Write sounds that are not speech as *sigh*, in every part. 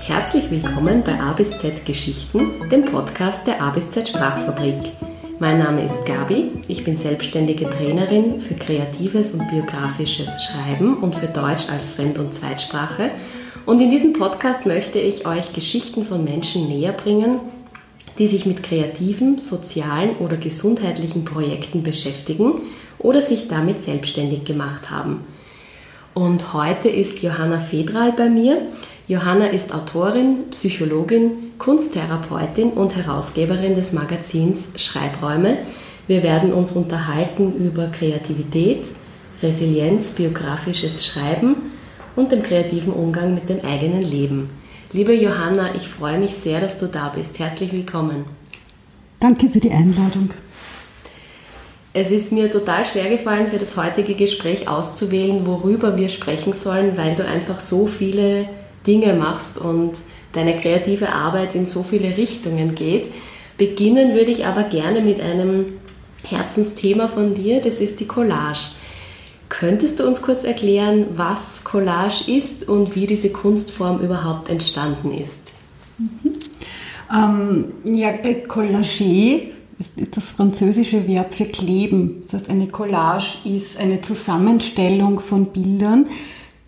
Herzlich willkommen bei A bis Z Geschichten, dem Podcast der A bis Z Sprachfabrik. Mein Name ist Gabi, ich bin selbstständige Trainerin für kreatives und biografisches Schreiben und für Deutsch als Fremd- und Zweitsprache. Und in diesem Podcast möchte ich euch Geschichten von Menschen näher bringen, die sich mit kreativen, sozialen oder gesundheitlichen Projekten beschäftigen oder sich damit selbstständig gemacht haben. Und heute ist Johanna Fedral bei mir. Johanna ist Autorin, Psychologin, Kunsttherapeutin und Herausgeberin des Magazins Schreibräume. Wir werden uns unterhalten über Kreativität, Resilienz, biografisches Schreiben und dem kreativen Umgang mit dem eigenen Leben. Liebe Johanna, ich freue mich sehr, dass du da bist. Herzlich willkommen. Danke für die Einladung. Es ist mir total schwer gefallen, für das heutige Gespräch auszuwählen, worüber wir sprechen sollen, weil du einfach so viele Dinge machst und deine kreative Arbeit in so viele Richtungen geht. Beginnen würde ich aber gerne mit einem Herzensthema von dir, das ist die Collage. Könntest du uns kurz erklären, was Collage ist und wie diese Kunstform überhaupt entstanden ist? Mhm. Ähm, ja, äh, Collager ist das französische Verb für kleben. Das heißt, eine Collage ist eine Zusammenstellung von Bildern,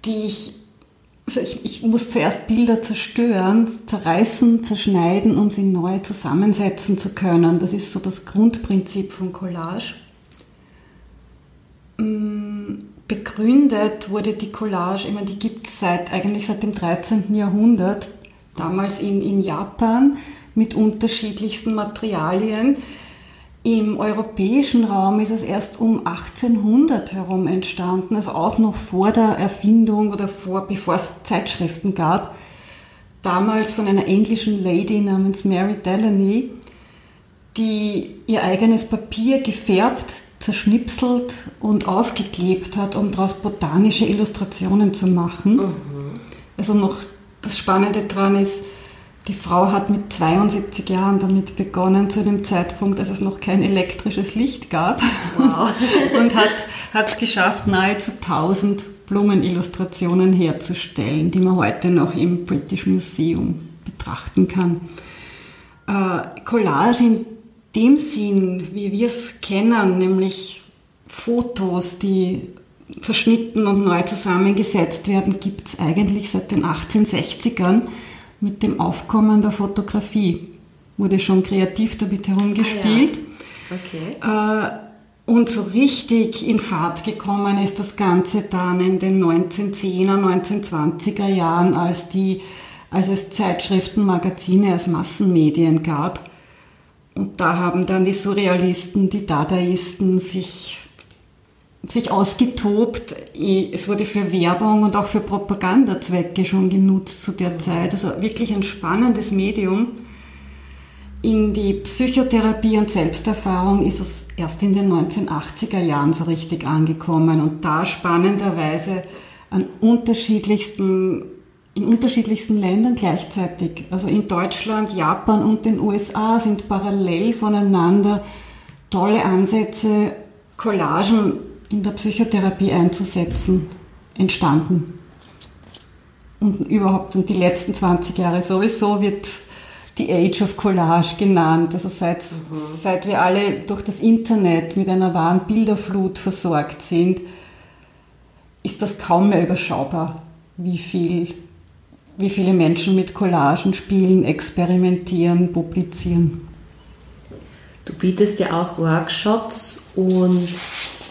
die ich also ich, ich, muss zuerst Bilder zerstören, zerreißen, zerschneiden, um sie neu zusammensetzen zu können. Das ist so das Grundprinzip von Collage. Mm, begründet wurde die Collage, ich meine, die gibt es seit, eigentlich seit dem 13. Jahrhundert, damals in, in Japan mit unterschiedlichsten Materialien. Im europäischen Raum ist es erst um 1800 herum entstanden, also auch noch vor der Erfindung oder vor, bevor es Zeitschriften gab. Damals von einer englischen Lady namens Mary Delaney, die ihr eigenes Papier gefärbt, zerschnipselt und aufgeklebt hat, um daraus botanische Illustrationen zu machen. Mhm. Also noch das Spannende daran ist, die Frau hat mit 72 Jahren damit begonnen, zu dem Zeitpunkt, als es noch kein elektrisches Licht gab. Wow. *laughs* und hat es geschafft, nahezu 1000 Blumenillustrationen herzustellen, die man heute noch im British Museum betrachten kann. Äh, Collage in dem Sinn, wie wir es kennen, nämlich Fotos, die zerschnitten und neu zusammengesetzt werden, gibt es eigentlich seit den 1860ern mit dem Aufkommen der Fotografie. Wurde schon kreativ damit herumgespielt. Ah, ja. okay. Äh, und so richtig in Fahrt gekommen ist das Ganze dann in den 1910er, 1920er Jahren, als, die, als es Zeitschriften, Magazine als Massenmedien gab. Und da haben dann die Surrealisten, die Dadaisten sich sich ausgetobt. Es wurde für Werbung und auch für Propagandazwecke schon genutzt zu der Zeit. Also wirklich ein spannendes Medium. In die Psychotherapie und Selbsterfahrung ist es erst in den 1980er Jahren so richtig angekommen und da spannenderweise an unterschiedlichsten, in unterschiedlichsten Ländern gleichzeitig. Also in Deutschland, Japan und den USA sind parallel voneinander tolle Ansätze, Collagen in der Psychotherapie einzusetzen, entstanden. Und überhaupt, und die letzten 20 Jahre sowieso wird die Age of Collage genannt. Also seit, mhm. seit wir alle durch das Internet mit einer wahren Bilderflut versorgt sind, ist das kaum mehr überschaubar, wie viel wie viele Menschen mit Collagen spielen, experimentieren, publizieren. Du bietest ja auch Workshops und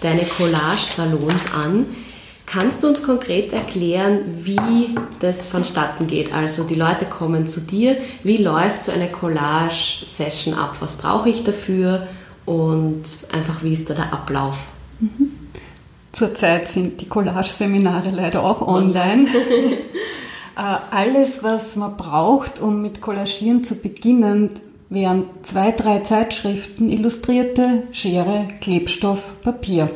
deine Collage-Salons an. Kannst du uns konkret erklären, wie das vonstatten geht? Also die Leute kommen zu dir, wie läuft so eine Collage-Session ab? Was brauche ich dafür? Und einfach, wie ist da der Ablauf? Mhm. Zurzeit sind die Collage-Seminare leider auch online. *laughs* *laughs* Äh, alles, was man braucht, um mit Collagieren zu beginnen, wären zwei, drei Zeitschriften, Illustrierte, Schere, Klebstoff, Papier.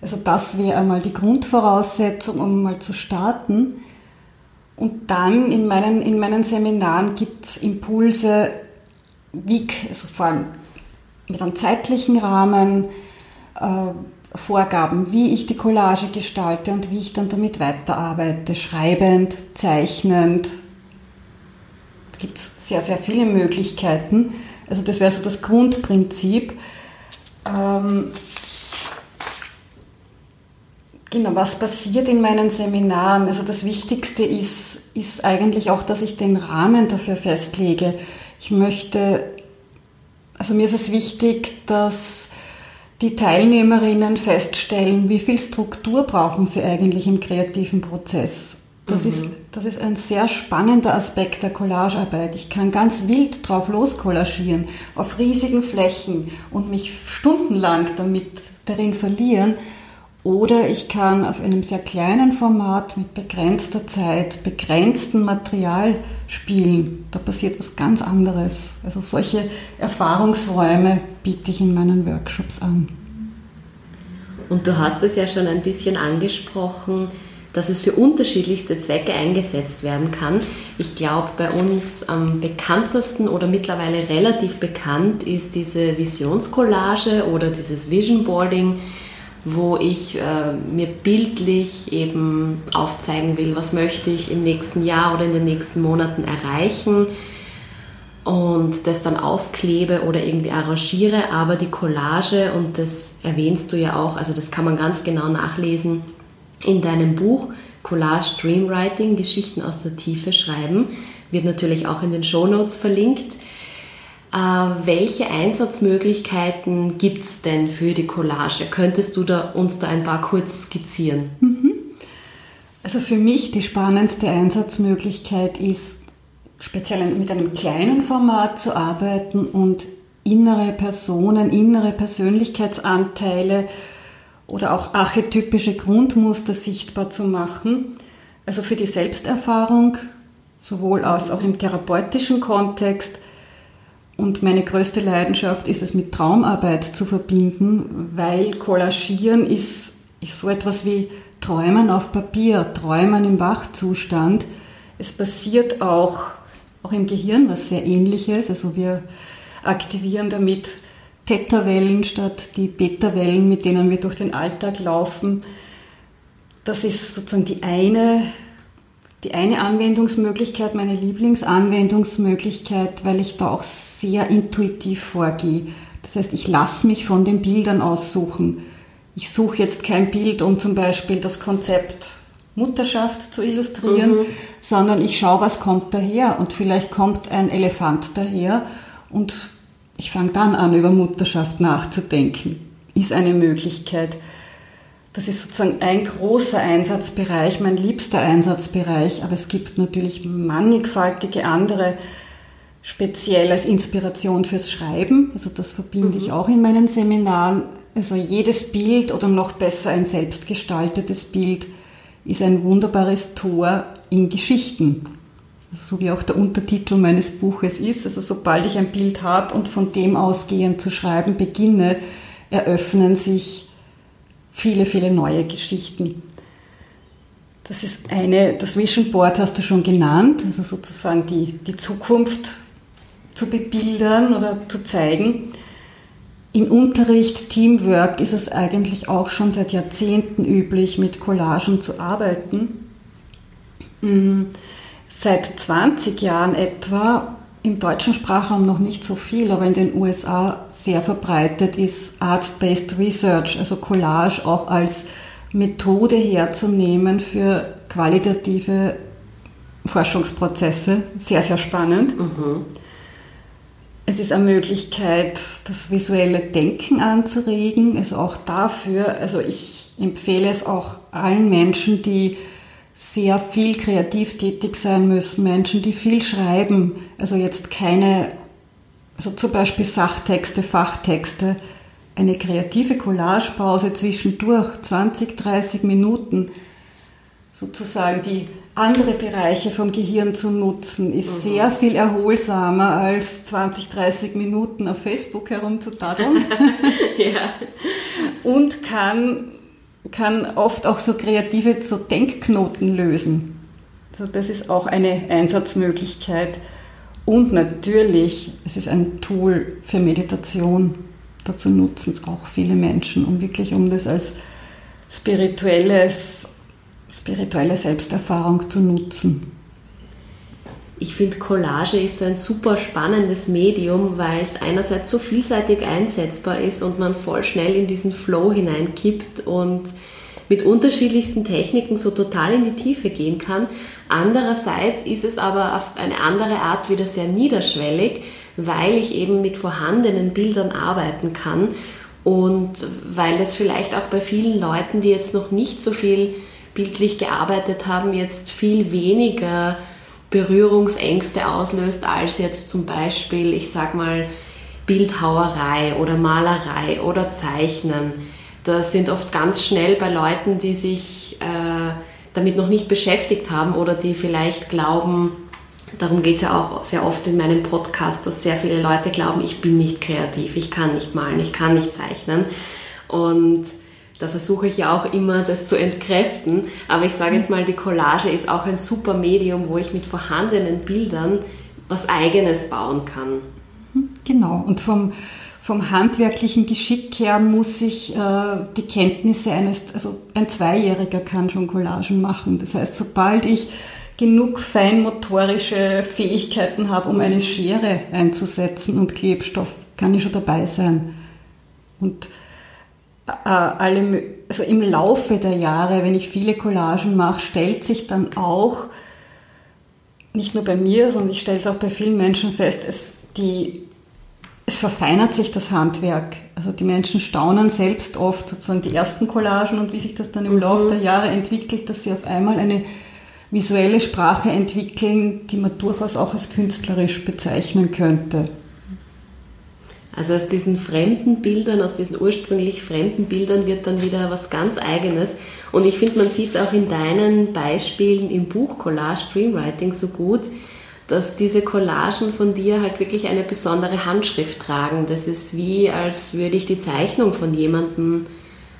Also das wäre einmal die Grundvoraussetzung, um mal zu starten. Und dann in meinen, in meinen Seminaren gibt es Impulse, wie, also vor allem mit einem zeitlichen Rahmen, äh, Vorgaben, wie ich die Collage gestalte und wie ich dann damit weiterarbeite, schreibend, zeichnend. Da gibt es sehr, sehr viele Möglichkeiten. Also das wäre so das Grundprinzip. Ähm, genau, was passiert in meinen Seminaren? Also das Wichtigste ist, ist eigentlich auch, dass ich den Rahmen dafür festlege. Ich möchte, also mir ist es wichtig, dass die Teilnehmerinnen feststellen, wie viel Struktur brauchen sie eigentlich im kreativen Prozess. Das, mhm. ist, das ist ein sehr spannender Aspekt der Collagearbeit. Ich kann ganz wild drauf loskollagieren, auf riesigen Flächen und mich stundenlang damit darin verlieren. Oder ich kann auf einem sehr kleinen Format mit begrenzter Zeit, begrenztem Material spielen. Da passiert was ganz anderes. Also solche Erfahrungsräume biete ich in meinen Workshops an. Und du hast es ja schon ein bisschen angesprochen, dass es für unterschiedlichste Zwecke eingesetzt werden kann. Ich glaube, bei uns am bekanntesten oder mittlerweile relativ bekannt ist diese Visionscollage oder dieses Vision Boarding wo ich äh, mir bildlich eben aufzeigen will, was möchte ich im nächsten Jahr oder in den nächsten Monaten erreichen und das dann aufklebe oder irgendwie arrangiere, aber die Collage, und das erwähnst du ja auch, also das kann man ganz genau nachlesen in deinem Buch Collage Dreamwriting, Geschichten aus der Tiefe schreiben, wird natürlich auch in den Show Notes verlinkt. Äh, welche Einsatzmöglichkeiten gibt es denn für die Collage? Könntest du da, uns da ein paar kurz skizzieren? Mhm. Also für mich die spannendste Einsatzmöglichkeit ist, speziell mit einem kleinen Format zu arbeiten und innere Personen, innere Persönlichkeitsanteile oder auch archetypische Grundmuster sichtbar zu machen. Also für die Selbsterfahrung, sowohl als auch im therapeutischen Kontext, und meine größte Leidenschaft ist es mit Traumarbeit zu verbinden, weil Collagieren ist, ist so etwas wie Träumen auf Papier, Träumen im Wachzustand. Es passiert auch, auch im Gehirn was sehr ähnliches. Also wir aktivieren damit Theta-Wellen statt die Beta-Wellen, mit denen wir durch den Alltag laufen. Das ist sozusagen die eine die eine Anwendungsmöglichkeit, meine Lieblingsanwendungsmöglichkeit, weil ich da auch sehr intuitiv vorgehe. Das heißt, ich lasse mich von den Bildern aussuchen. Ich suche jetzt kein Bild, um zum Beispiel das Konzept Mutterschaft zu illustrieren, mhm. sondern ich schaue, was kommt daher. Und vielleicht kommt ein Elefant daher und ich fange dann an, über Mutterschaft nachzudenken. Ist eine Möglichkeit. Das ist sozusagen ein großer Einsatzbereich, mein liebster Einsatzbereich, aber es gibt natürlich mannigfaltige andere, speziell als Inspiration fürs Schreiben. Also das verbinde mhm. ich auch in meinen Seminaren. Also jedes Bild oder noch besser ein selbstgestaltetes Bild ist ein wunderbares Tor in Geschichten. Also so wie auch der Untertitel meines Buches ist. Also sobald ich ein Bild habe und von dem ausgehend zu schreiben beginne, eröffnen sich viele, viele neue Geschichten. Das ist eine, das Vision Board hast du schon genannt, also sozusagen die, die Zukunft zu bebildern oder zu zeigen. Im Unterricht Teamwork ist es eigentlich auch schon seit Jahrzehnten üblich, mit Collagen zu arbeiten. Mm, seit 20 Jahren etwa im deutschen Sprachraum noch nicht so viel, aber in den USA sehr verbreitet ist Art-Based Research, also Collage auch als Methode herzunehmen für qualitative Forschungsprozesse. Sehr, sehr spannend. Mhm. Es ist eine Möglichkeit, das visuelle Denken anzuregen, also auch dafür, also ich empfehle es auch allen Menschen, die sehr viel kreativ tätig sein müssen, Menschen, die viel schreiben, also jetzt keine, also zum Beispiel Sachtexte, Fachtexte, eine kreative Collagepause zwischendurch, 20, 30 Minuten, sozusagen die andere Bereiche vom Gehirn zu nutzen, ist mhm. sehr viel erholsamer als 20, 30 Minuten auf Facebook herumzutadeln. *laughs* ja. Und kann kann oft auch so kreative so Denkknoten lösen. Also das ist auch eine Einsatzmöglichkeit. Und natürlich, es ist ein Tool für Meditation. dazu nutzen es auch viele Menschen, um wirklich um das als spirituelles, spirituelle Selbsterfahrung zu nutzen. Ich finde, Collage ist so ein super spannendes Medium, weil es einerseits so vielseitig einsetzbar ist und man voll schnell in diesen Flow hineinkippt und mit unterschiedlichsten Techniken so total in die Tiefe gehen kann. Andererseits ist es aber auf eine andere Art wieder sehr niederschwellig, weil ich eben mit vorhandenen Bildern arbeiten kann und weil es vielleicht auch bei vielen Leuten, die jetzt noch nicht so viel bildlich gearbeitet haben, jetzt viel weniger Berührungsängste auslöst als jetzt zum Beispiel, ich sag mal, Bildhauerei oder Malerei oder Zeichnen. Das sind oft ganz schnell bei Leuten, die sich äh, damit noch nicht beschäftigt haben oder die vielleicht glauben, darum geht es ja auch sehr oft in meinem Podcast, dass sehr viele Leute glauben, ich bin nicht kreativ, ich kann nicht malen, ich kann nicht zeichnen. Und da versuche ich ja auch immer, das zu entkräften. Aber ich sage jetzt mal, die Collage ist auch ein super Medium, wo ich mit vorhandenen Bildern was Eigenes bauen kann. Genau. Und vom, vom handwerklichen Geschick her muss ich äh, die Kenntnisse eines, also ein Zweijähriger kann schon Collagen machen. Das heißt, sobald ich genug feinmotorische Fähigkeiten habe, um eine Schere einzusetzen und Klebstoff, kann ich schon dabei sein. Und alle, also im Laufe der Jahre, wenn ich viele Collagen mache, stellt sich dann auch, nicht nur bei mir, sondern ich stelle es auch bei vielen Menschen fest, es, die, es verfeinert sich das Handwerk. Also die Menschen staunen selbst oft sozusagen die ersten Collagen und wie sich das dann im mhm. Laufe der Jahre entwickelt, dass sie auf einmal eine visuelle Sprache entwickeln, die man durchaus auch als künstlerisch bezeichnen könnte. Also aus diesen fremden Bildern, aus diesen ursprünglich fremden Bildern wird dann wieder was ganz Eigenes. Und ich finde, man sieht es auch in deinen Beispielen im Buch Collage Screenwriting so gut, dass diese Collagen von dir halt wirklich eine besondere Handschrift tragen. Das ist wie, als würde ich die Zeichnung von jemandem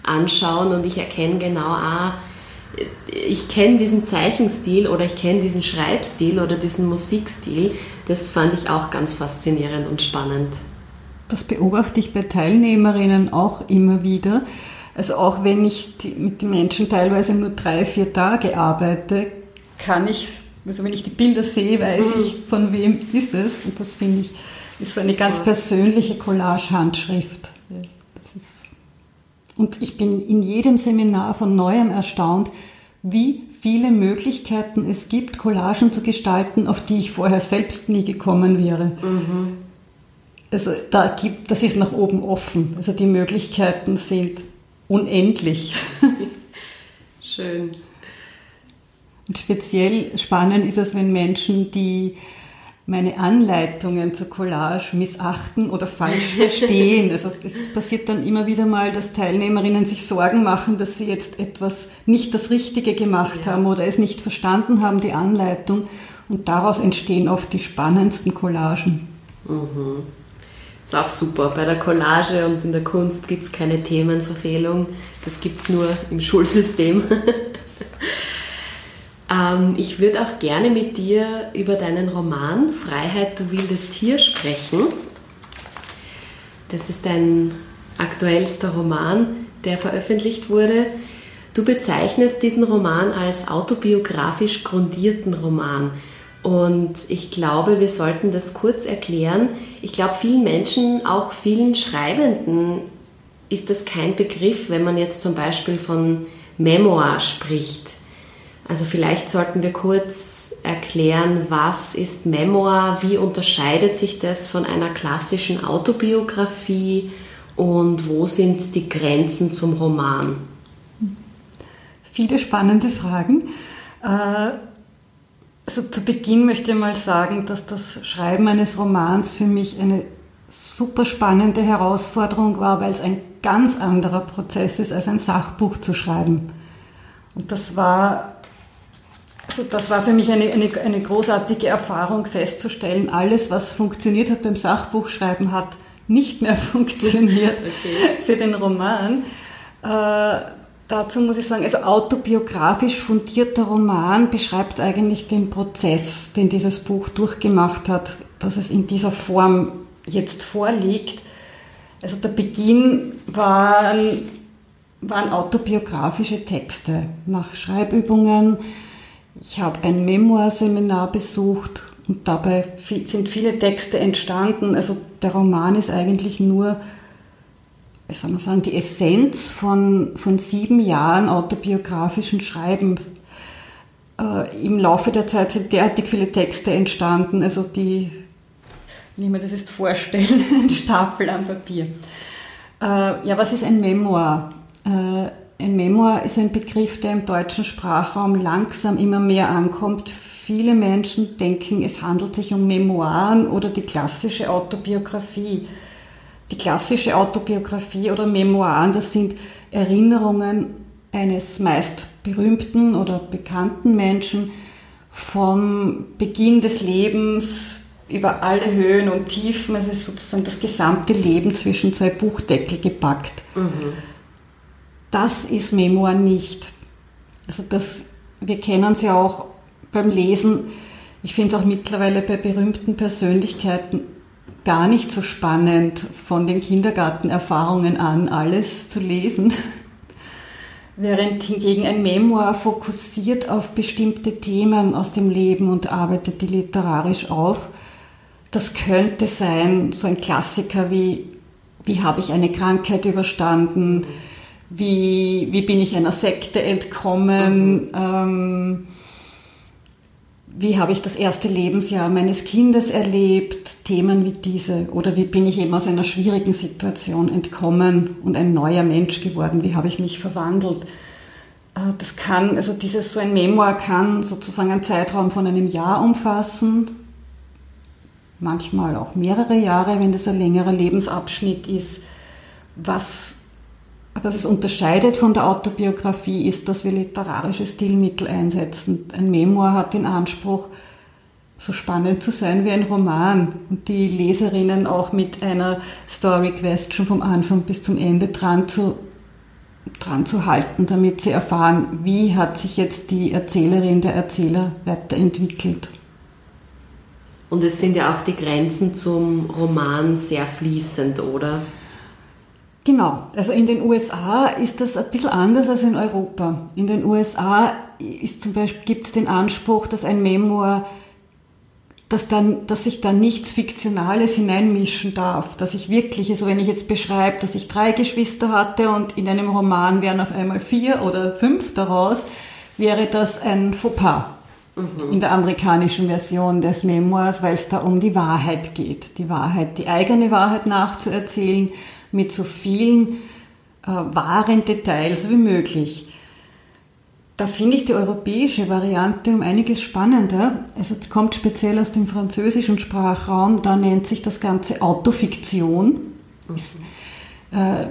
anschauen und ich erkenne genau, ah, ich kenne diesen Zeichenstil oder ich kenne diesen Schreibstil oder diesen Musikstil. Das fand ich auch ganz faszinierend und spannend. Das beobachte ich bei Teilnehmerinnen auch immer wieder. Also auch wenn ich die, mit den Menschen teilweise nur drei, vier Tage arbeite, kann ich, also wenn ich die Bilder sehe, weiß mhm. ich, von wem ist es. Und das finde ich, ist so eine ganz persönliche Collage-Handschrift. Und ich bin in jedem Seminar von neuem erstaunt, wie viele Möglichkeiten es gibt, Collagen zu gestalten, auf die ich vorher selbst nie gekommen wäre. Mhm also da gibt, das ist nach oben offen. Also die Möglichkeiten sind unendlich. *laughs* Schön. Und speziell spannend ist es, wenn Menschen, die meine Anleitungen zur Collage missachten oder falsch *laughs* verstehen. Also es passiert dann immer wieder mal, dass Teilnehmerinnen sich Sorgen machen, dass sie jetzt etwas nicht das Richtige gemacht ja. haben oder es nicht verstanden haben, die Anleitung. Und daraus entstehen oft die spannendsten Collagen. Mhm. Ist auch super. Bei der Collage und in der Kunst gibt es keine Themenverfehlung. Das gibt es nur im Schulsystem. *laughs* ähm, ich würde auch gerne mit dir über deinen Roman Freiheit, du wildes Tier sprechen. Das ist dein aktuellster Roman, der veröffentlicht wurde. Du bezeichnest diesen Roman als autobiografisch grundierten Roman. Und ich glaube, wir sollten das kurz erklären. Ich glaube, vielen Menschen, auch vielen Schreibenden, ist das kein Begriff, wenn man jetzt zum Beispiel von Memoir spricht. Also vielleicht sollten wir kurz erklären, was ist Memoir, wie unterscheidet sich das von einer klassischen Autobiografie und wo sind die Grenzen zum Roman? Viele spannende Fragen. Äh, also zu Beginn möchte ich mal sagen, dass das Schreiben eines Romans für mich eine super spannende Herausforderung war, weil es ein ganz anderer Prozess ist, als ein Sachbuch zu schreiben. Und das war, also das war für mich eine, eine, eine großartige Erfahrung festzustellen, alles, was funktioniert hat beim Sachbuchschreiben, hat nicht mehr *laughs* funktioniert okay. für den Roman. Äh, Dazu muss ich sagen, also autobiografisch fundierter Roman beschreibt eigentlich den Prozess, den dieses Buch durchgemacht hat, dass es in dieser Form jetzt vorliegt. Also der Beginn waren, waren autobiografische Texte nach Schreibübungen. Ich habe ein Memoirseminar besucht und dabei sind viele Texte entstanden. Also der Roman ist eigentlich nur, wie soll man sagen, die Essenz von, von sieben Jahren autobiografischen Schreiben. Äh, Im Laufe der Zeit sind derartig viele Texte entstanden, also die wie mir das jetzt vorstellen, *laughs* ein Stapel an Papier. Äh, ja, was ist ein Memoir? Äh, ein Memoir ist ein Begriff, der im deutschen Sprachraum langsam immer mehr ankommt. Viele Menschen denken, es handelt sich um Memoiren oder die klassische Autobiografie. Die klassische Autobiografie oder Memoiren, das sind Erinnerungen eines meist berühmten oder bekannten Menschen vom Beginn des Lebens über alle Höhen und Tiefen. Es ist sozusagen das gesamte Leben zwischen zwei Buchdeckel gepackt. Mhm. Das ist Memoir nicht. Also das, wir kennen es ja auch beim Lesen. Ich finde es auch mittlerweile bei berühmten Persönlichkeiten gar nicht so spannend, von den Kindergartenerfahrungen an alles zu lesen. Während hingegen ein Memoir fokussiert auf bestimmte Themen aus dem Leben und arbeitet die literarisch auf das könnte sein, so ein Klassiker wie, wie habe ich eine Krankheit überstanden, wie, wie bin ich einer Sekte entkommen, mhm. ähm, wie habe ich das erste Lebensjahr meines Kindes erlebt, Themen wie diese, oder wie bin ich eben aus einer schwierigen Situation entkommen und ein neuer Mensch geworden, wie habe ich mich verwandelt. Äh, das kann, also dieses so ein Memoir kann sozusagen einen Zeitraum von einem Jahr umfassen, manchmal auch mehrere Jahre, wenn das ein längerer Lebensabschnitt ist. Was, was es unterscheidet von der Autobiografie ist, dass wir literarische Stilmittel einsetzen. Ein Memoir hat den Anspruch, so spannend zu sein wie ein Roman und die Leserinnen auch mit einer Story Question vom Anfang bis zum Ende dran zu, dran zu halten, damit sie erfahren, wie hat sich jetzt die Erzählerin, der Erzähler weiterentwickelt. Und es sind ja auch die Grenzen zum Roman sehr fließend, oder? Genau, also in den USA ist das ein bisschen anders als in Europa. In den USA ist zum Beispiel, gibt es den Anspruch, dass ein Memoir, dass, dann, dass sich da nichts Fiktionales hineinmischen darf. Dass ich wirklich, also wenn ich jetzt beschreibe, dass ich drei Geschwister hatte und in einem Roman wären auf einmal vier oder fünf daraus, wäre das ein Fauxpas mhm. in der amerikanischen Version des Memoirs, weil es da um die Wahrheit geht. Die Wahrheit, die eigene Wahrheit nachzuerzählen mit so vielen äh, wahren Details wie möglich. Da finde ich die europäische Variante um einiges spannender. Also es kommt speziell aus dem französischen Sprachraum, da nennt sich das Ganze Autofiktion. Ist, äh,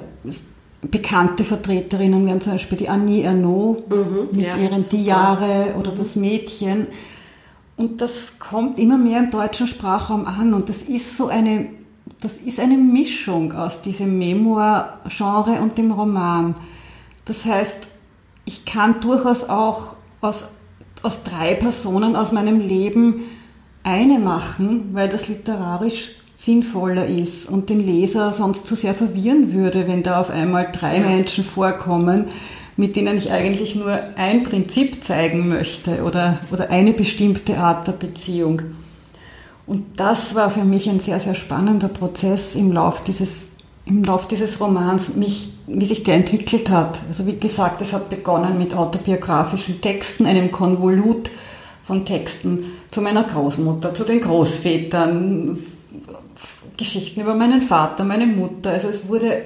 bekannte Vertreterinnen wären zum Beispiel die Annie Ernaux mhm, mit ja, ihren Die Jahre oder mhm. das Mädchen. Und das kommt immer mehr im deutschen Sprachraum an und das ist so eine, das ist eine Mischung aus diesem Memoir-Genre und dem Roman. Das heißt, ich kann durchaus auch aus, aus drei Personen aus meinem Leben eine machen, weil das literarisch sinnvoller ist und den Leser sonst zu sehr verwirren würde, wenn da auf einmal drei Menschen vorkommen, mit denen ich eigentlich nur ein Prinzip zeigen möchte oder, oder eine bestimmte Art der Beziehung. Und das war für mich ein sehr, sehr spannender Prozess im Lauf dieses, im Lauf dieses Romans, mich, wie sich der entwickelt hat. Also wie gesagt, es hat begonnen mit autobiografischen Texten, einem Konvolut von Texten zu meiner Großmutter, zu den Großvätern, Geschichten über meinen Vater, meine Mutter. Also es wurde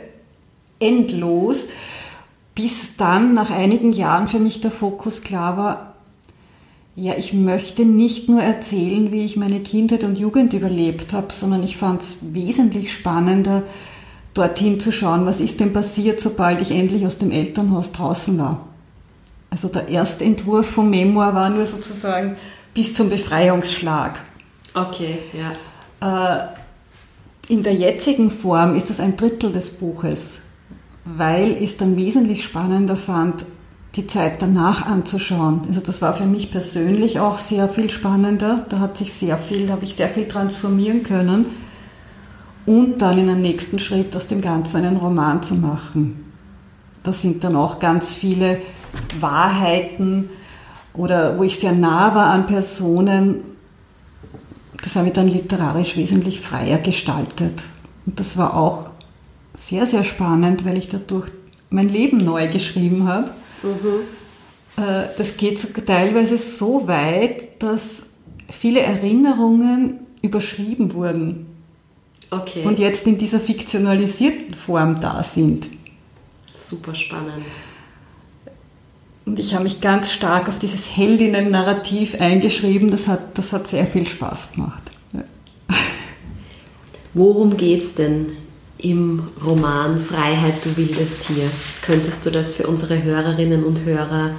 endlos, bis dann nach einigen Jahren für mich der Fokus klar war, ja, ich möchte nicht nur erzählen, wie ich meine Kindheit und Jugend überlebt habe, sondern ich fand es wesentlich spannender, dorthin zu schauen, was ist denn passiert, sobald ich endlich aus dem Elternhaus draußen war. Also der erste Entwurf vom Memoir war nur sozusagen bis zum Befreiungsschlag. Okay, ja. Äh, in der jetzigen Form ist das ein Drittel des Buches, weil ich es dann wesentlich spannender fand, die Zeit danach anzuschauen. Also das war für mich persönlich auch sehr viel spannender. Da hat sich sehr viel, habe ich sehr viel transformieren können. und dann in einem nächsten Schritt aus dem Ganzen einen Roman zu machen. Da sind dann auch ganz viele Wahrheiten oder wo ich sehr nah war an Personen, das habe ich dann literarisch wesentlich freier gestaltet. Und das war auch sehr, sehr spannend, weil ich dadurch mein Leben neu geschrieben habe. Mhm. Äh, das geht teilweise so weit, dass viele Erinnerungen überschrieben wurden. Okay. Und jetzt in dieser fiktionalisierten Form da sind. Super spannend. Und ich habe mich ganz stark auf dieses Heldinnen-Narrativ eingeschrieben. Das hat, das hat sehr viel Spaß gemacht. Worum geht es denn im Roman Freiheit, du wildes Tier? Könntest du das für unsere Hörerinnen und Hörer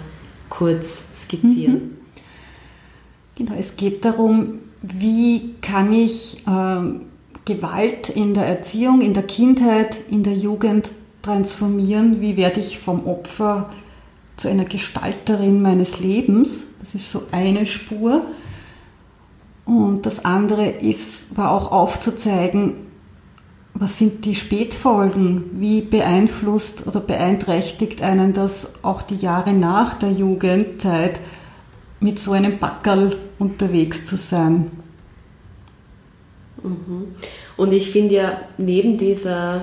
kurz skizzieren? Mhm. Genau, es geht darum, wie kann ich äh, Gewalt in der Erziehung, in der Kindheit, in der Jugend transformieren? Wie werde ich vom Opfer zu einer Gestalterin meines Lebens? Das ist so eine Spur. Und das andere ist, war auch aufzuzeigen, was sind die Spätfolgen? Wie beeinflusst oder beeinträchtigt einen das auch die Jahre nach der Jugendzeit, mit so einem Backerl unterwegs zu sein? Mhm. Und ich finde ja, neben dieser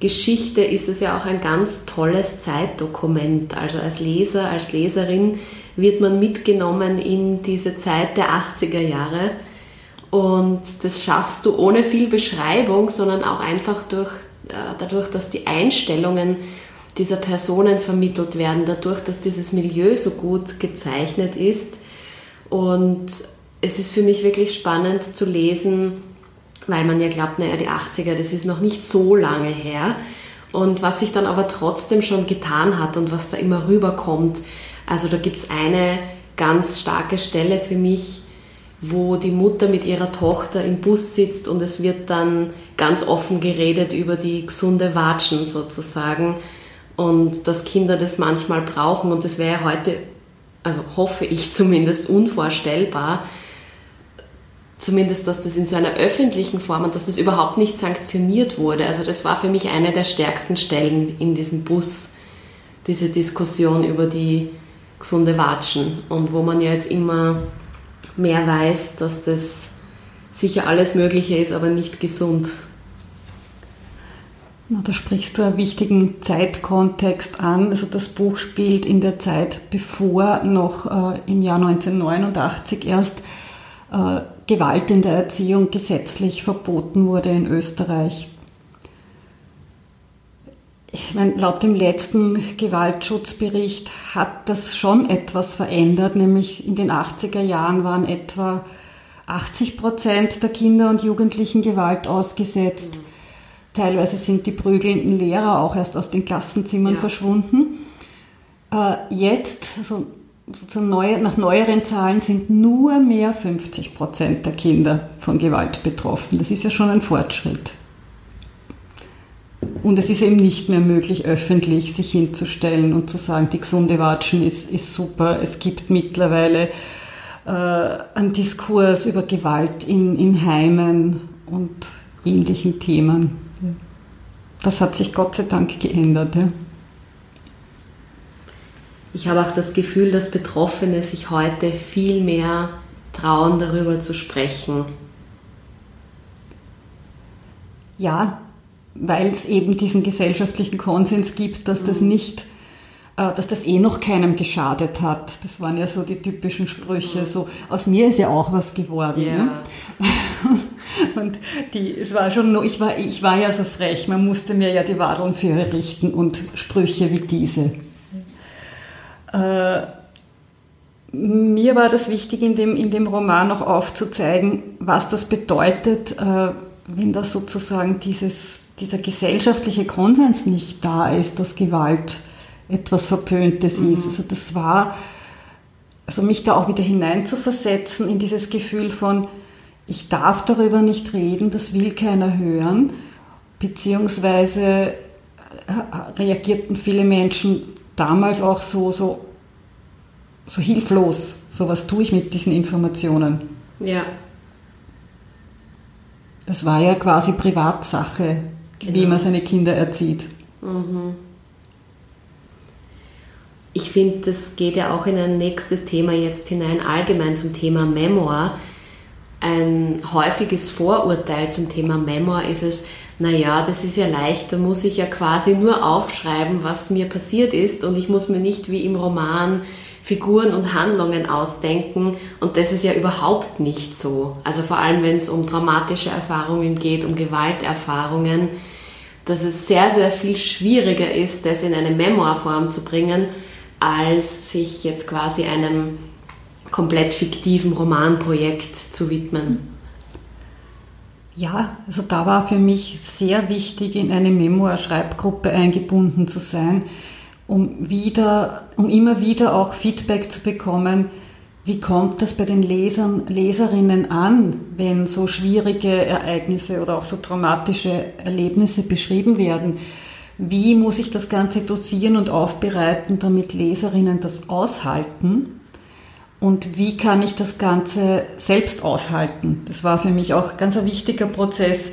Geschichte ist es ja auch ein ganz tolles Zeitdokument. Also als Leser, als Leserin wird man mitgenommen in diese Zeit der 80er Jahre. Und das schaffst du ohne viel Beschreibung, sondern auch einfach durch, äh, dadurch, dass die Einstellungen dieser Personen vermittelt werden, dadurch, dass dieses Milieu so gut gezeichnet ist. Und es ist für mich wirklich spannend zu lesen, weil man ja glaubt, naja, die 80er, das ist noch nicht so lange her. Und was sich dann aber trotzdem schon getan hat und was da immer rüberkommt. Also da gibt es eine ganz starke Stelle für mich, wo die Mutter mit ihrer Tochter im Bus sitzt und es wird dann ganz offen geredet über die gesunde Watschen sozusagen und dass Kinder das manchmal brauchen und das wäre heute, also hoffe ich zumindest, unvorstellbar, zumindest, dass das in so einer öffentlichen Form und dass das überhaupt nicht sanktioniert wurde. Also das war für mich eine der stärksten Stellen in diesem Bus, diese Diskussion über die gesunde Watschen und wo man ja jetzt immer mehr weiß, dass das sicher alles Mögliche ist, aber nicht gesund. Na, da sprichst du einen wichtigen Zeitkontext an. Also das Buch spielt in der Zeit, bevor noch äh, im Jahr 1989 erst äh, Gewalt in der Erziehung gesetzlich verboten wurde in Österreich. Ich meine, laut dem letzten Gewaltschutzbericht hat das schon etwas verändert, nämlich in den 80er Jahren waren etwa 80 Prozent der Kinder und Jugendlichen Gewalt ausgesetzt. Mhm. Teilweise sind die prügelnden Lehrer auch erst aus den Klassenzimmern ja. verschwunden. Äh, jetzt, so so neu, nach neueren Zahlen sind nur mehr 50 Prozent der Kinder von Gewalt betroffen. Das ist ja schon ein Fortschritt. Und es ist eben nicht mehr möglich, öffentlich sich hinzustellen und zu sagen, die gesunde Watschen ist, ist super. Es gibt mittlerweile äh, einen Diskurs über Gewalt in, in Heimen und ähnlichen Themen. Das hat sich Gott sei Dank geändert. Ja. Ich habe auch das Gefühl, dass Betroffene sich heute viel mehr trauen, darüber zu sprechen. Ja, weil es eben diesen gesellschaftlichen Konsens gibt, dass das mhm. nicht, äh, dass das eh noch keinem geschadet hat. Das waren ja so die typischen Sprüche. Mhm. So aus mir ist ja auch was geworden. Ja. Ne? *laughs* Und die, es war schon, ich war, ich war ja so frech. Man musste mir ja die Wadeln für richten und Sprüche wie diese. Äh, mir war das wichtig, in dem, in dem Roman noch aufzuzeigen, was das bedeutet, äh, wenn da sozusagen dieses, dieser gesellschaftliche Konsens nicht da ist, dass Gewalt etwas Verpöntes mhm. ist. Also das war, also mich da auch wieder hineinzuversetzen in dieses Gefühl von, ich darf darüber nicht reden, das will keiner hören, beziehungsweise äh, reagierten viele Menschen damals auch so, so, so hilflos. So was tue ich mit diesen Informationen. Ja. Das war ja quasi Privatsache, genau. wie man seine Kinder erzieht. Mhm. Ich finde, das geht ja auch in ein nächstes Thema jetzt hinein, allgemein zum Thema Memoir. Ein häufiges Vorurteil zum Thema Memoir ist es, naja, das ist ja leicht, da muss ich ja quasi nur aufschreiben, was mir passiert ist und ich muss mir nicht wie im Roman Figuren und Handlungen ausdenken und das ist ja überhaupt nicht so. Also vor allem, wenn es um traumatische Erfahrungen geht, um Gewalterfahrungen, dass es sehr, sehr viel schwieriger ist, das in eine Memoirform zu bringen, als sich jetzt quasi einem komplett fiktiven Romanprojekt zu widmen. Ja, also da war für mich sehr wichtig, in eine Memoir-Schreibgruppe eingebunden zu sein, um wieder, um immer wieder auch Feedback zu bekommen, wie kommt das bei den Lesern, Leserinnen an, wenn so schwierige Ereignisse oder auch so traumatische Erlebnisse beschrieben werden? Wie muss ich das Ganze dosieren und aufbereiten, damit Leserinnen das aushalten? Und wie kann ich das Ganze selbst aushalten? Das war für mich auch ganz ein wichtiger Prozess,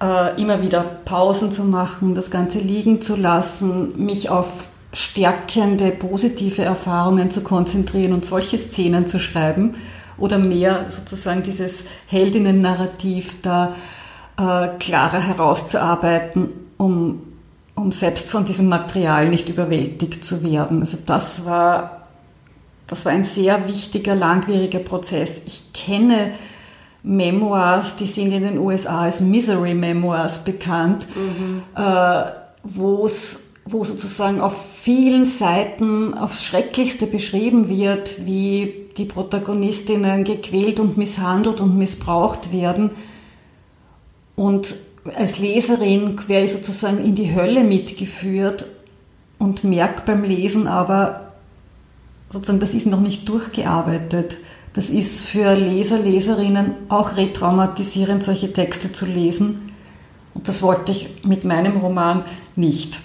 äh, immer wieder Pausen zu machen, das Ganze liegen zu lassen, mich auf stärkende, positive Erfahrungen zu konzentrieren und solche Szenen zu schreiben oder mehr sozusagen dieses Heldinnen-Narrativ da äh, klarer herauszuarbeiten, um, um selbst von diesem Material nicht überwältigt zu werden. Also das war, das war ein sehr wichtiger, langwieriger Prozess. Ich kenne Memoirs, die sind in den USA als Misery Memoirs bekannt, mhm. äh, wo es wo sozusagen auf vielen Seiten aufs Schrecklichste beschrieben wird, wie die Protagonistinnen gequält und misshandelt und missbraucht werden. Und als Leserin wäre ich sozusagen in die Hölle mitgeführt und merke beim Lesen aber, sozusagen, das ist noch nicht durchgearbeitet. Das ist für Leser, Leserinnen auch retraumatisierend, solche Texte zu lesen. Und das wollte ich mit meinem Roman nicht.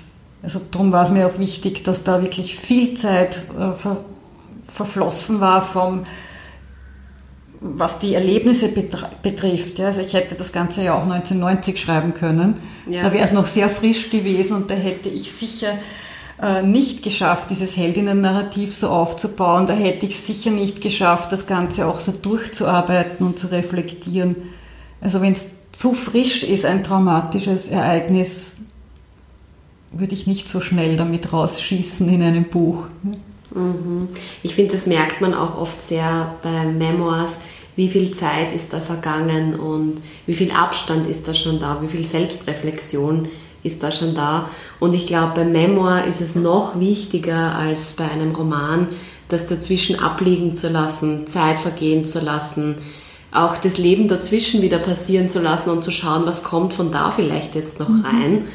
Also darum war es mir auch wichtig, dass da wirklich viel Zeit äh, ver verflossen war vom was die Erlebnisse betrifft. Ja, also ich hätte das Ganze ja auch 1990 schreiben können. Ja. Da wäre es noch sehr frisch gewesen und da hätte ich sicher äh, nicht geschafft, dieses Heldinnen-Narrativ so aufzubauen. Da hätte ich sicher nicht geschafft, das Ganze auch so durchzuarbeiten und zu reflektieren. Also wenn es zu frisch ist, ein traumatisches Ereignis, würde ich nicht so schnell damit rausschießen in einem Buch. Mhm. Ich finde, das merkt man auch oft sehr bei Memoirs, wie viel Zeit ist da vergangen und wie viel Abstand ist da schon da, wie viel Selbstreflexion ist da schon da. Und ich glaube, beim Memoir ist es noch wichtiger als bei einem Roman, das dazwischen abliegen zu lassen, Zeit vergehen zu lassen, auch das Leben dazwischen wieder passieren zu lassen und zu schauen, was kommt von da vielleicht jetzt noch mhm. rein. Mhm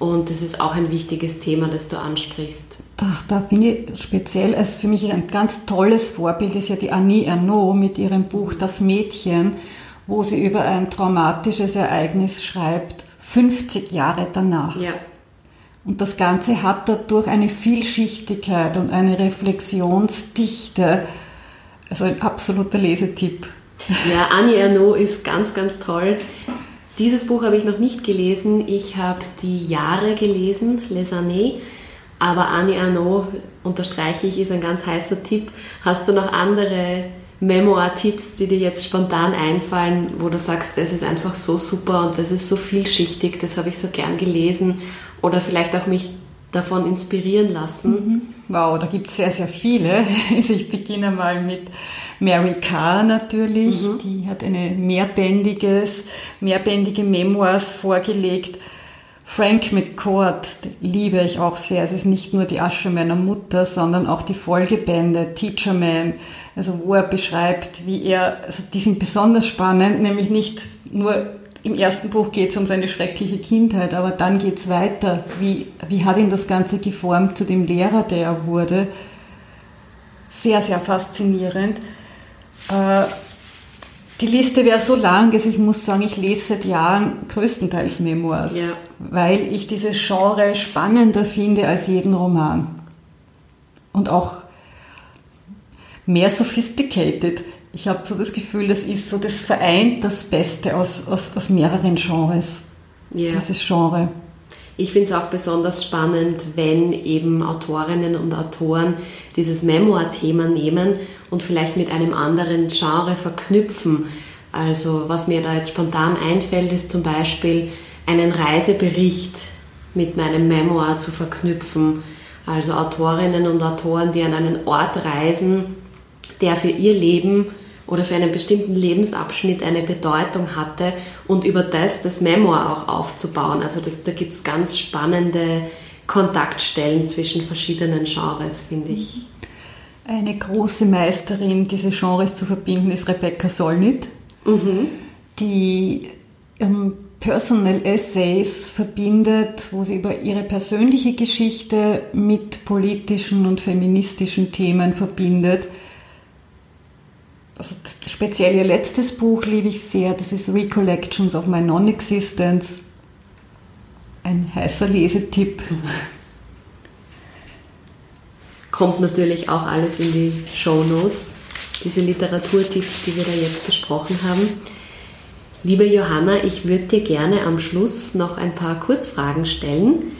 und das ist auch ein wichtiges Thema, das du ansprichst. Ach, da bin ich speziell, also für mich ein ganz tolles Vorbild ist ja die Annie Ernaux mit ihrem Buch Das Mädchen, wo sie über ein traumatisches Ereignis schreibt, 50 Jahre danach. Ja. Und das Ganze hat dadurch eine Vielschichtigkeit und eine Reflexionsdichte. Also ein absoluter Lesetipp. Ja, Annie Ernaux ist ganz, ganz toll. Dieses Buch habe ich noch nicht gelesen. Ich habe die Jahre gelesen, Les Années. Aber Annie Arnaud, unterstreiche ich, ist ein ganz heißer Tipp. Hast du noch andere Memoir-Tipps, die dir jetzt spontan einfallen, wo du sagst, das ist einfach so super und das ist so vielschichtig, das habe ich so gern gelesen oder vielleicht auch mich davon inspirieren lassen? Mhm. Wow, da gibt es sehr, sehr viele. *laughs* Also ich beginne mal mit Mary Carr natürlich. Mhm. Die hat eine mehrbändiges, mehrbändige Memoirs vorgelegt. Frank McCord liebe ich auch sehr. Es ist nicht nur die Asche meiner Mutter, sondern auch die Folgebände, Teacher Man, also wo er beschreibt, wie er, also die sind besonders spannend, nämlich nicht nur im ersten Buch geht es um seine schreckliche Kindheit, aber dann geht es weiter. Wie, wie hat ihn das Ganze geformt zu dem Lehrer, der er wurde? Sehr, sehr faszinierend. Äh, die Liste wäre so lang, dass ich muss sagen, ich lese seit Jahren größtenteils Memoirs, ja. weil ich dieses Genre spannender finde als jeden Roman. Und auch mehr sophisticated. Ich habe so das Gefühl, das ist so, das vereint das Beste aus, aus, aus mehreren Genres. Ja. Dieses Genre. Ich finde es auch besonders spannend, wenn eben Autorinnen und Autoren dieses Memoir-Thema nehmen und vielleicht mit einem anderen Genre verknüpfen. Also was mir da jetzt spontan einfällt, ist zum Beispiel einen Reisebericht mit meinem Memoir zu verknüpfen. Also Autorinnen und Autoren, die an einen Ort reisen, der für ihr Leben oder für einen bestimmten Lebensabschnitt eine Bedeutung hatte und über das das Memoir auch aufzubauen. Also das, da gibt es ganz spannende Kontaktstellen zwischen verschiedenen Genres, finde ich. Eine große Meisterin, diese Genres zu verbinden, ist Rebecca Solnit, mhm. die ähm, Personal Essays verbindet, wo sie über ihre persönliche Geschichte mit politischen und feministischen Themen verbindet. Also speziell ihr letztes Buch liebe ich sehr, das ist Recollections of My Non-Existence. Ein heißer Lesetipp. *laughs* Kommt natürlich auch alles in die Show Notes, diese Literaturtipps, die wir da jetzt besprochen haben. Liebe Johanna, ich würde dir gerne am Schluss noch ein paar Kurzfragen stellen.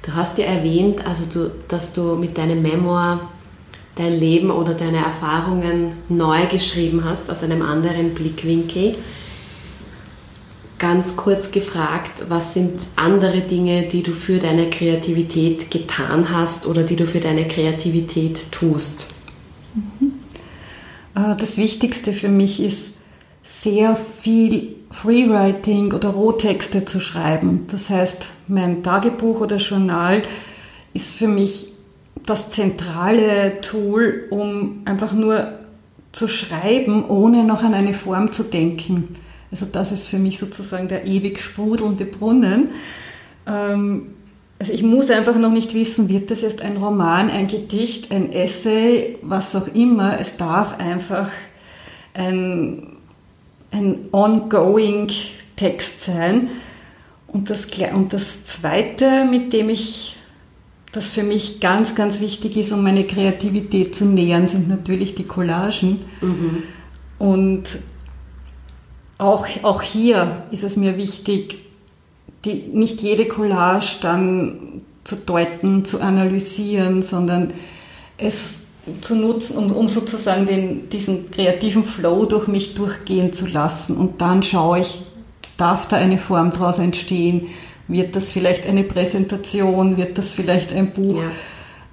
Du hast ja erwähnt, also du, dass du mit deinem Memoir dein Leben oder deine Erfahrungen neu geschrieben hast aus einem anderen Blickwinkel. Ganz kurz gefragt, was sind andere Dinge, die du für deine Kreativität getan hast oder die du für deine Kreativität tust? Mhm. Äh, das Wichtigste für mich ist, sehr viel Freewriting oder Rohtexte zu schreiben. Das heißt, mein Tagebuch oder Journal ist für mich das zentrale Tool, um einfach nur zu schreiben, ohne noch an eine Form zu denken. Also das ist für mich sozusagen der ewig sprudelnde Brunnen. Ähm, also ich muss einfach noch nicht wissen, wird das jetzt ein Roman, ein Gedicht, ein Essay, was auch immer. Es darf einfach ein ein ongoing Text sein. Und das, und das Zweite, mit dem ich, das für mich ganz, ganz wichtig ist, um meine Kreativität zu nähern, sind natürlich die Collagen. Mhm. Und auch, auch hier ist es mir wichtig, die, nicht jede Collage dann zu deuten, zu analysieren, sondern es zu nutzen, um, um sozusagen den, diesen kreativen Flow durch mich durchgehen zu lassen. Und dann schaue ich, darf da eine Form daraus entstehen? Wird das vielleicht eine Präsentation? Wird das vielleicht ein Buch? Ja.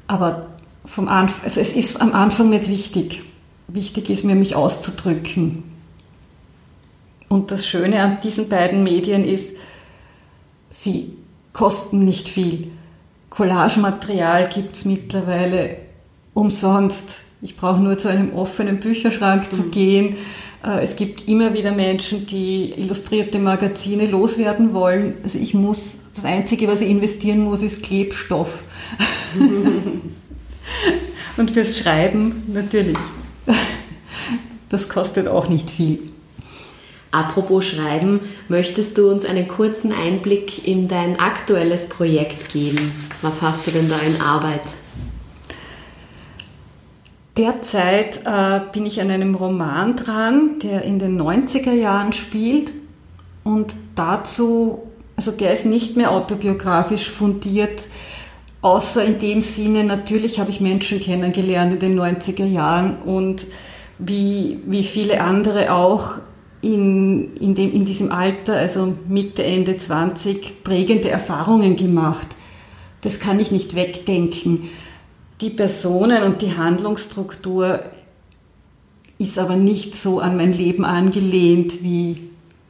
Aber vom Anfang, also es ist am Anfang nicht wichtig. Wichtig ist mir, mich auszudrücken. Und das Schöne an diesen beiden Medien ist, sie kosten nicht viel. Collagematerial gibt es mittlerweile umsonst. Ich brauche nur zu einem offenen Bücherschrank mhm. zu gehen. Äh, es gibt immer wieder Menschen, die illustrierte Magazine loswerden wollen. Also ich muss, das Einzige, was ich investieren muss, ist Klebstoff. *laughs* Und fürs Schreiben natürlich. Das kostet auch nicht viel. Apropos Schreiben, möchtest du uns einen kurzen Einblick in dein aktuelles Projekt geben? Was hast du denn da in Arbeit? Derzeit äh, bin ich an einem Roman dran, der in den 90er Jahren spielt und dazu, also der ist nicht mehr autobiografisch fundiert, außer in dem Sinne, natürlich habe ich Menschen kennengelernt in den 90er Jahren und wie, wie viele andere auch in, in, dem, in diesem Alter, also Mitte, Ende 20, prägende Erfahrungen gemacht. Das kann ich nicht wegdenken. Die Personen und die Handlungsstruktur ist aber nicht so an mein Leben angelehnt wie,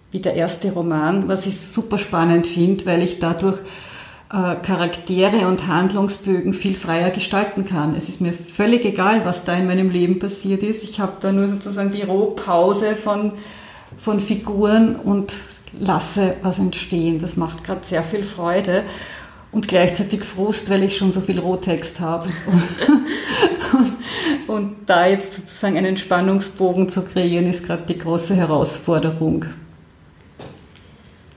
wie der erste Roman, was ich super spannend finde, weil ich dadurch äh, Charaktere und Handlungsbögen viel freier gestalten kann. Es ist mir völlig egal, was da in meinem Leben passiert ist. Ich habe da nur sozusagen die Rohpause von, von Figuren und lasse was entstehen. Das macht gerade sehr viel Freude und gleichzeitig Frust, weil ich schon so viel Rohtext habe. und, *laughs* und, da jetzt sozusagen einen Spannungsbogen zu kreieren, ist gerade die große Herausforderung.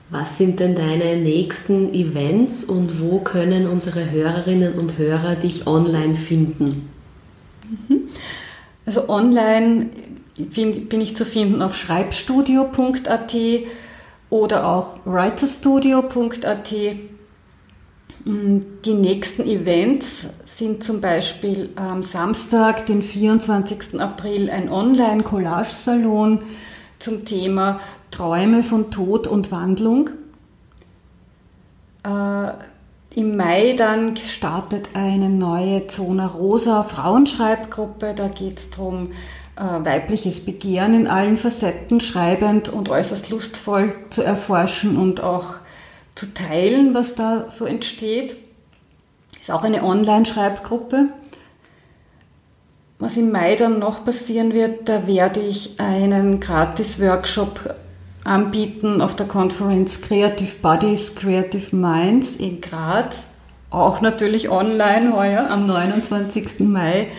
Was sind denn deine nächsten Events und wo können unsere Hörerinnen und Hörer dich online finden? Mhm. Also online bin, bin ich zu finden auf schreibstudio.at oder auch writerstudio.at. Mm, die nächsten Events sind zum Beispiel am Samstag, den 24. April, ein Online-Collage-Salon zum Thema Träume von Tod und Wandlung. Äh, Im Mai dann startet eine neue Zona Rosa Frauenschreibgruppe. Da geht es darum, äh, weibliches Begehren in allen Facetten schreibend und äußerst lustvoll zu erforschen und auch zu teilen, was da so entsteht. Ist auch eine Online-Schreibgruppe. Was im Mai dann noch passieren wird, da werde ich einen Gratis-Workshop anbieten auf der Konferenz Creative Bodies, Creative Minds in Graz. Auch natürlich online heuer am 29. Mai.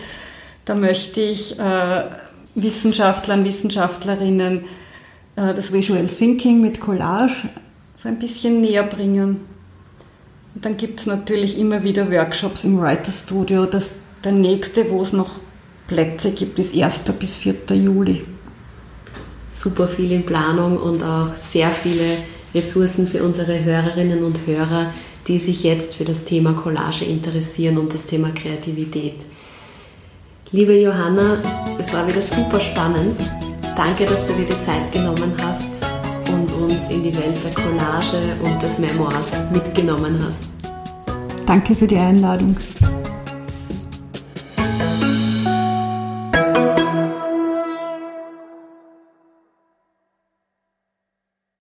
Da möchte ich äh, Wissenschaftlern, Wissenschaftlerinnen äh, das Visual Thinking mit Collage so ein bisschen näher bringen. Und dann gibt es natürlich immer wieder Workshops im Writer Studio. Das, der nächste, wo es noch Plätze gibt, ist 1. bis 4. Juli. Super viel in Planung und auch sehr viele Ressourcen für unsere Hörerinnen und Hörer, die sich jetzt für das Thema Collage interessieren und das Thema Kreativität. Liebe Johanna, es war wieder super spannend. Danke, dass du dir die Zeit genommen hast uns in die Welt der Collage und des Memoirs mitgenommen hast. Danke für die Einladung.